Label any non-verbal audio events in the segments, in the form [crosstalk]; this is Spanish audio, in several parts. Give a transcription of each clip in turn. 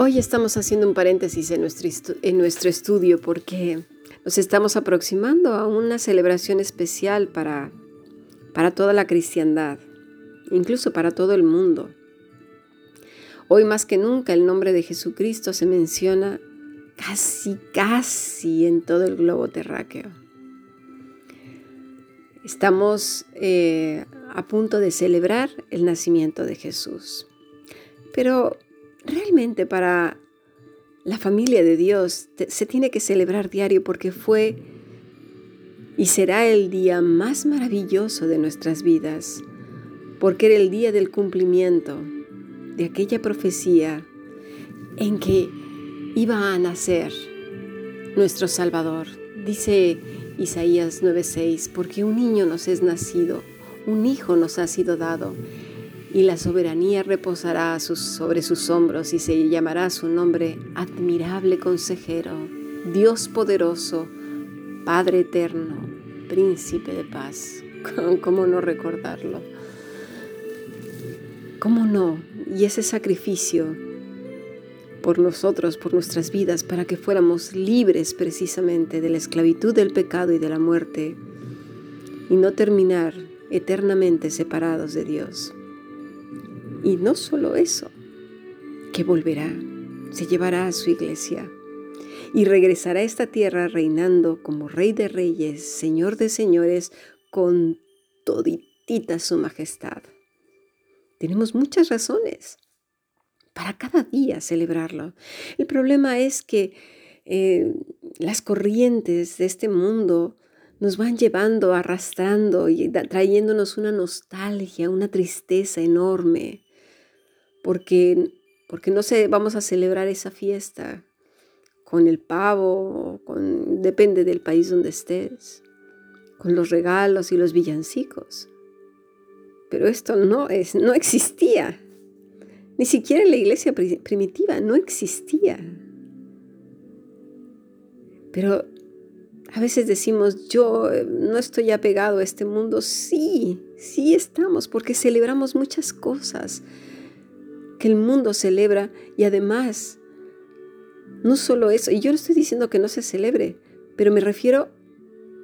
Hoy estamos haciendo un paréntesis en nuestro, en nuestro estudio porque nos estamos aproximando a una celebración especial para, para toda la cristiandad, incluso para todo el mundo. Hoy más que nunca el nombre de Jesucristo se menciona casi, casi en todo el globo terráqueo. Estamos eh, a punto de celebrar el nacimiento de Jesús. Pero realmente para la familia de Dios se tiene que celebrar diario porque fue y será el día más maravilloso de nuestras vidas, porque era el día del cumplimiento de aquella profecía en que iba a nacer nuestro Salvador. Dice Isaías 9:6, porque un niño nos es nacido, un hijo nos ha sido dado, y la soberanía reposará sobre sus hombros y se llamará su nombre admirable consejero, Dios poderoso, Padre eterno, príncipe de paz. [laughs] ¿Cómo no recordarlo? ¿Cómo no? Y ese sacrificio por nosotros, por nuestras vidas, para que fuéramos libres precisamente de la esclavitud del pecado y de la muerte y no terminar eternamente separados de Dios. Y no solo eso, que volverá, se llevará a su iglesia y regresará a esta tierra reinando como Rey de Reyes, Señor de Señores, con toditita su majestad. Tenemos muchas razones para cada día celebrarlo. El problema es que eh, las corrientes de este mundo nos van llevando, arrastrando y trayéndonos una nostalgia, una tristeza enorme, porque, porque no sé, vamos a celebrar esa fiesta con el pavo, con, depende del país donde estés, con los regalos y los villancicos. Pero esto no, es, no existía ni siquiera en la iglesia primitiva no existía. Pero a veces decimos, yo eh, no estoy apegado a este mundo. Sí, sí estamos, porque celebramos muchas cosas que el mundo celebra y además, no solo eso, y yo no estoy diciendo que no se celebre, pero me refiero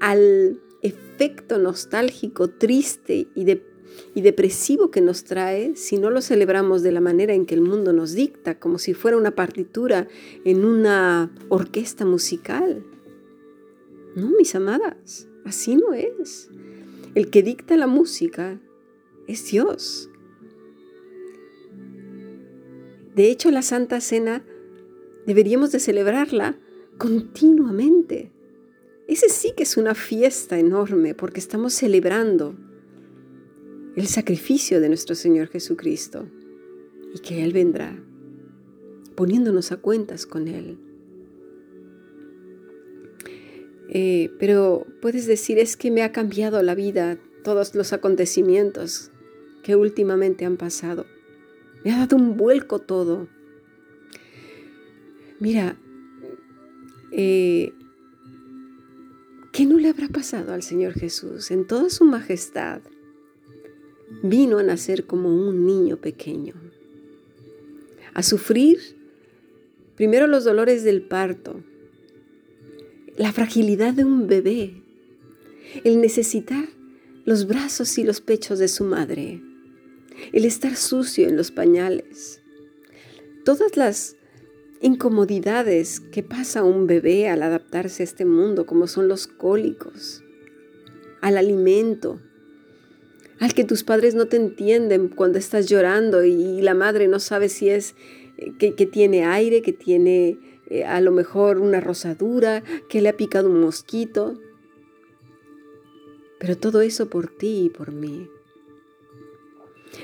al efecto nostálgico, triste y de y depresivo que nos trae si no lo celebramos de la manera en que el mundo nos dicta, como si fuera una partitura en una orquesta musical. No, mis amadas, así no es. El que dicta la música es Dios. De hecho, la Santa Cena deberíamos de celebrarla continuamente. Ese sí que es una fiesta enorme porque estamos celebrando el sacrificio de nuestro Señor Jesucristo y que Él vendrá poniéndonos a cuentas con Él. Eh, pero puedes decir, es que me ha cambiado la vida todos los acontecimientos que últimamente han pasado. Me ha dado un vuelco todo. Mira, eh, ¿qué no le habrá pasado al Señor Jesús en toda su majestad? vino a nacer como un niño pequeño, a sufrir primero los dolores del parto, la fragilidad de un bebé, el necesitar los brazos y los pechos de su madre, el estar sucio en los pañales, todas las incomodidades que pasa un bebé al adaptarse a este mundo, como son los cólicos, al alimento, al que tus padres no te entienden cuando estás llorando y la madre no sabe si es eh, que, tiene aire, que tiene eh, a lo mejor una rosadura, que le ha picado un mosquito. Pero todo eso por ti y por mí.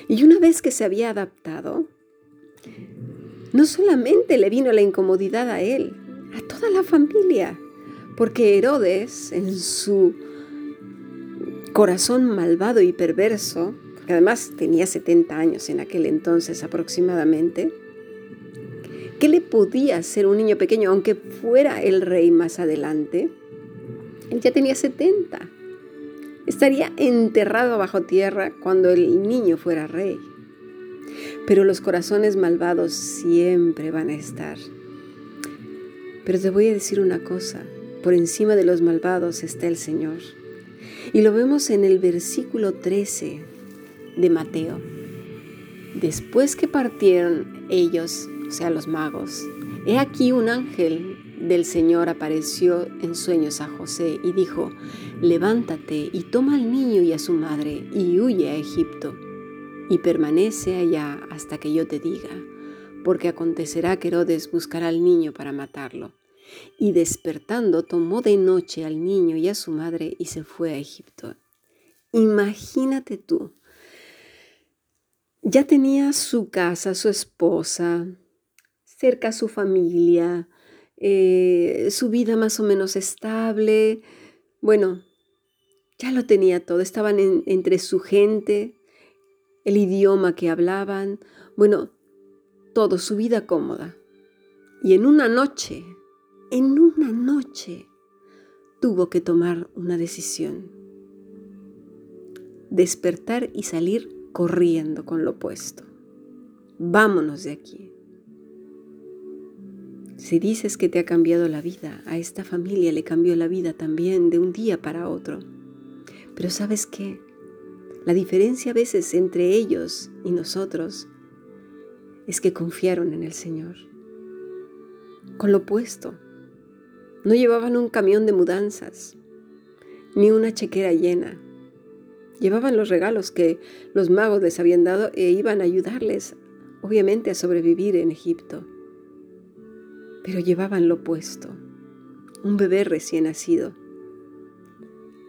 Y una vez que se había adaptado, no solamente le vino la incomodidad a él, a toda la familia, porque Herodes en su corazón malvado y perverso, que además tenía 70 años en aquel entonces aproximadamente, ¿qué le podía hacer un niño pequeño, aunque fuera el rey más adelante? Él ya tenía 70. Estaría enterrado bajo tierra cuando el niño fuera rey. pero los corazones malvados siempre van a estar. Pero te voy a decir una cosa, por encima de los malvados está el Señor. Y lo vemos en el versículo 13 de Mateo. Después que partieron ellos, o sea, los magos, he aquí un ángel del Señor apareció en sueños a José y dijo, levántate y toma al niño y a su madre y huye a Egipto y permanece allá hasta que yo te diga, porque acontecerá que Herodes buscará al niño para matarlo. Y despertando tomó de noche al niño y a su madre y se fue a Egipto. Imagínate tú, ya tenía su casa, su esposa, cerca su familia, eh, su vida más o menos estable. Bueno, ya lo tenía todo, estaban entre su gente, el idioma que hablaban, bueno, todo, su vida cómoda. Y en una noche, en una noche, tuvo que tomar una decisión. Despertar y salir corriendo con lo opuesto. Vámonos de aquí. Si dices que te ha cambiado la vida, a esta familia le cambió la vida también de un día para otro. Pero sabes qué? La diferencia a veces entre ellos y nosotros es que confiaron en el Señor. Con lo opuesto, no llevaban un camión de mudanzas, ni una chequera llena. Llevaban los regalos que los magos les habían dado e iban a ayudarles, obviamente, a sobrevivir en Egipto pero llevaban lo opuesto, un bebé recién nacido.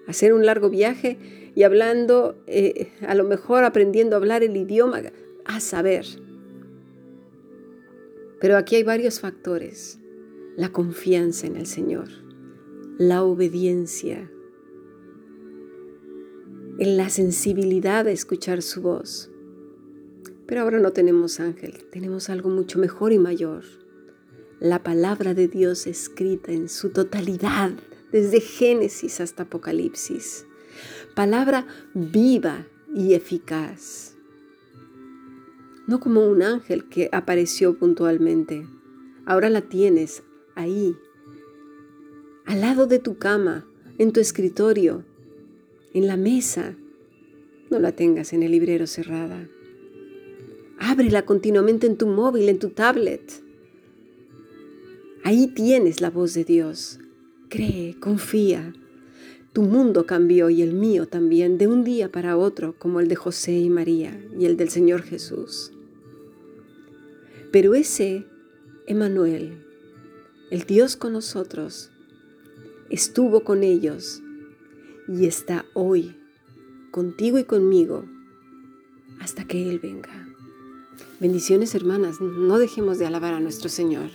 Hacer un largo viaje y hablando, eh, a lo mejor aprendiendo a hablar el idioma, a saber. Pero aquí hay varios factores. La confianza en el Señor, la obediencia, en la sensibilidad de escuchar su voz. Pero ahora no tenemos ángel, tenemos algo mucho mejor y mayor la palabra de Dios escrita en su totalidad, desde Génesis hasta Apocalipsis. Palabra viva y eficaz. No como un ángel que apareció puntualmente. Ahora la tienes ahí, al lado de tu cama, en tu escritorio, en la mesa. No la tengas en el librero cerrada. Ábrela continuamente en tu móvil, en tu tablet. Ahí tienes la voz de Dios. Cree, confía. Tu mundo cambió y el mío también de un día para otro, como el de José y María y el del Señor Jesús. Pero ese Emanuel, el Dios con nosotros, estuvo con ellos y está hoy contigo y conmigo hasta que Él venga. Bendiciones hermanas, no dejemos de alabar a nuestro Señor.